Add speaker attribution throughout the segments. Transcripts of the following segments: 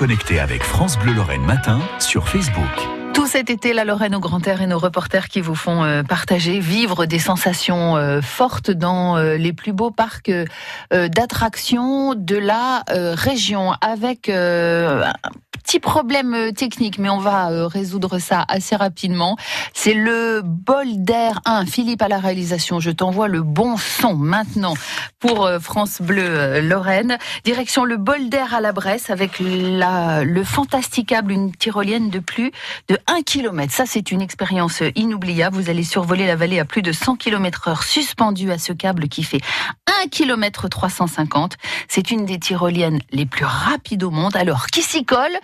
Speaker 1: connecté avec France Bleu Lorraine Matin sur Facebook.
Speaker 2: Tout cet été, la Lorraine au grand air et nos reporters qui vous font euh, partager, vivre des sensations euh, fortes dans euh, les plus beaux parcs d'attractions de la région avec petit problème technique, mais on va résoudre ça assez rapidement. C'est le bol d'air 1. Philippe à la réalisation, je t'envoie le bon son maintenant pour France Bleu Lorraine. Direction le bol d'air à la Bresse avec la, le fantasticable, une tyrolienne de plus de 1 km. Ça, c'est une expérience inoubliable. Vous allez survoler la vallée à plus de 100 km heure suspendu à ce câble qui fait 1 km 350. C'est une des tyroliennes les plus rapides au monde. Alors, qui s'y colle?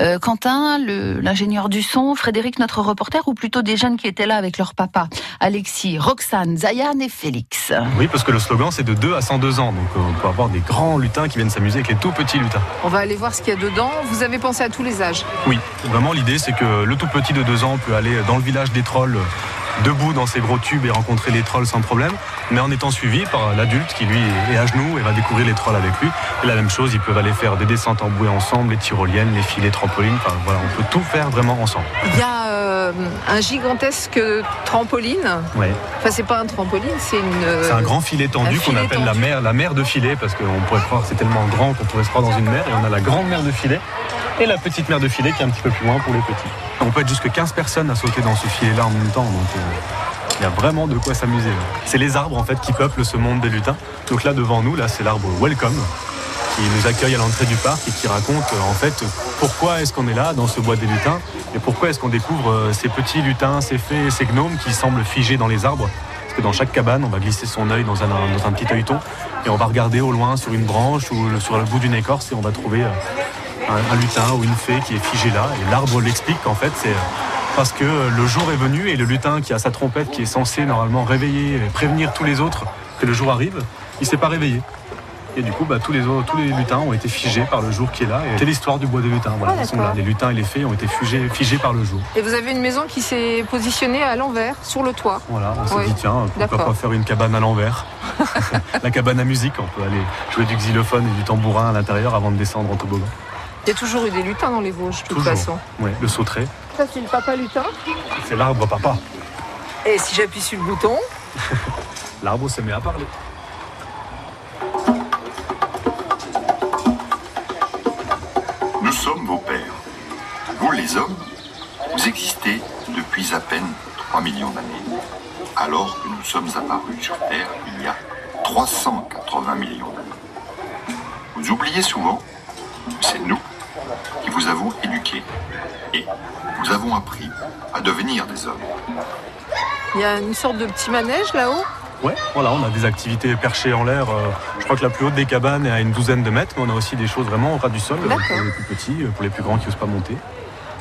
Speaker 2: Euh, Quentin, l'ingénieur du son, Frédéric, notre reporter, ou plutôt des jeunes qui étaient là avec leur papa Alexis, Roxane, Zayan et Félix?
Speaker 3: Oui, parce que le slogan, c'est de 2 à 102 ans. Donc, euh, on peut avoir des grands lutins qui viennent s'amuser avec les tout petits lutins.
Speaker 4: On va aller voir ce qu'il y a dedans. Vous avez pensé à tous les âges
Speaker 3: Oui, vraiment, l'idée, c'est que le tout petit de 2 ans peut aller dans le village des trolls debout dans ses gros tubes et rencontrer les trolls sans problème, mais en étant suivi par l'adulte qui lui est à genoux et va découvrir les trolls avec lui. Et la même chose, ils peuvent aller faire des descentes en bouée ensemble, les tyroliennes, les filets trampolines, enfin voilà, on peut tout faire vraiment ensemble.
Speaker 4: Il y a euh, un gigantesque trampoline.
Speaker 3: Ouais.
Speaker 4: Enfin, c'est pas un trampoline, c'est une.
Speaker 3: C'est un grand filet tendu qu'on appelle la mer, la mer de filet, parce qu'on pourrait croire que c'est tellement grand qu'on pourrait se croire dans une mer, et on a la grande mer de filet et la petite mer de filet qui est un petit peu plus loin pour les petits. On peut être jusque 15 personnes à sauter dans ce filet-là en même temps, donc euh, il y a vraiment de quoi s'amuser. C'est les arbres en fait qui peuplent ce monde des lutins. Donc là devant nous, là c'est l'arbre Welcome qui nous accueille à l'entrée du parc et qui raconte euh, en fait pourquoi est-ce qu'on est là dans ce bois des lutins et pourquoi est-ce qu'on découvre euh, ces petits lutins, ces fées, ces gnomes qui semblent figés dans les arbres. Parce que dans chaque cabane, on va glisser son œil dans un, dans un petit œilleton et on va regarder au loin sur une branche ou sur le bout d'une écorce et on va trouver un, lutin ou une fée qui est figé là. Et l'arbre l'explique en fait, c'est parce que le jour est venu et le lutin qui a sa trompette qui est censé normalement réveiller et prévenir tous les autres que le jour arrive, il s'est pas réveillé. Et du coup, bah, tous, les autres, tous les lutins ont été figés par le jour qui est là. C'est l'histoire du bois des lutins. Voilà, ah, Les lutins et les fées ont été figés, figés par le jour.
Speaker 4: Et vous avez une maison qui s'est positionnée à l'envers, sur le toit.
Speaker 3: Voilà, on s'est dit, tiens, pourquoi pas faire une cabane à l'envers La cabane à musique, on peut aller jouer du xylophone et du tambourin à l'intérieur avant de descendre en toboggan.
Speaker 4: Il y a toujours eu des lutins dans les Vosges, de toute façon.
Speaker 3: Oui, le sauterelle.
Speaker 4: Ça, c'est le papa lutin.
Speaker 3: C'est l'arbre papa.
Speaker 4: Et si j'appuie sur le bouton
Speaker 3: L'arbre se met à parler.
Speaker 5: Nous sommes vos pères. Vous, les hommes, vous existez depuis à peine 3 millions d'années, alors que nous sommes apparus sur Terre il y a 380 millions d'années. Vous oubliez souvent, c'est nous qui vous avons éduqué et vous avons appris à devenir des hommes.
Speaker 4: Il y a une sorte de petit manège là-haut?
Speaker 3: Ouais, voilà, on a des activités perchées en l'air. Euh, je crois que la plus haute des cabanes est à une douzaine de mètres, mais on a aussi des choses vraiment au ras du sol, euh, pour les plus petits, euh, pour les plus grands qui n'osent pas monter.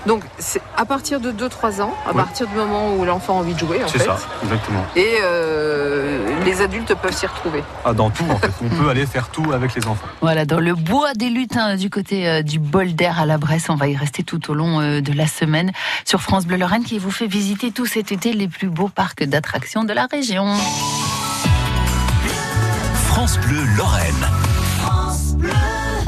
Speaker 4: Donc, c'est à partir de 2-3 ans, à partir du moment où l'enfant a envie de jouer, en fait.
Speaker 3: C'est ça, exactement.
Speaker 4: Et euh, les adultes peuvent s'y retrouver.
Speaker 3: Ah, dans tout, en fait. On peut aller faire tout avec les enfants.
Speaker 2: Voilà, dans le bois des lutins du côté euh, du bol d'air à la Bresse. On va y rester tout au long euh, de la semaine sur France Bleu Lorraine qui vous fait visiter tout cet été les plus beaux parcs d'attractions de la région.
Speaker 1: France Bleu Lorraine.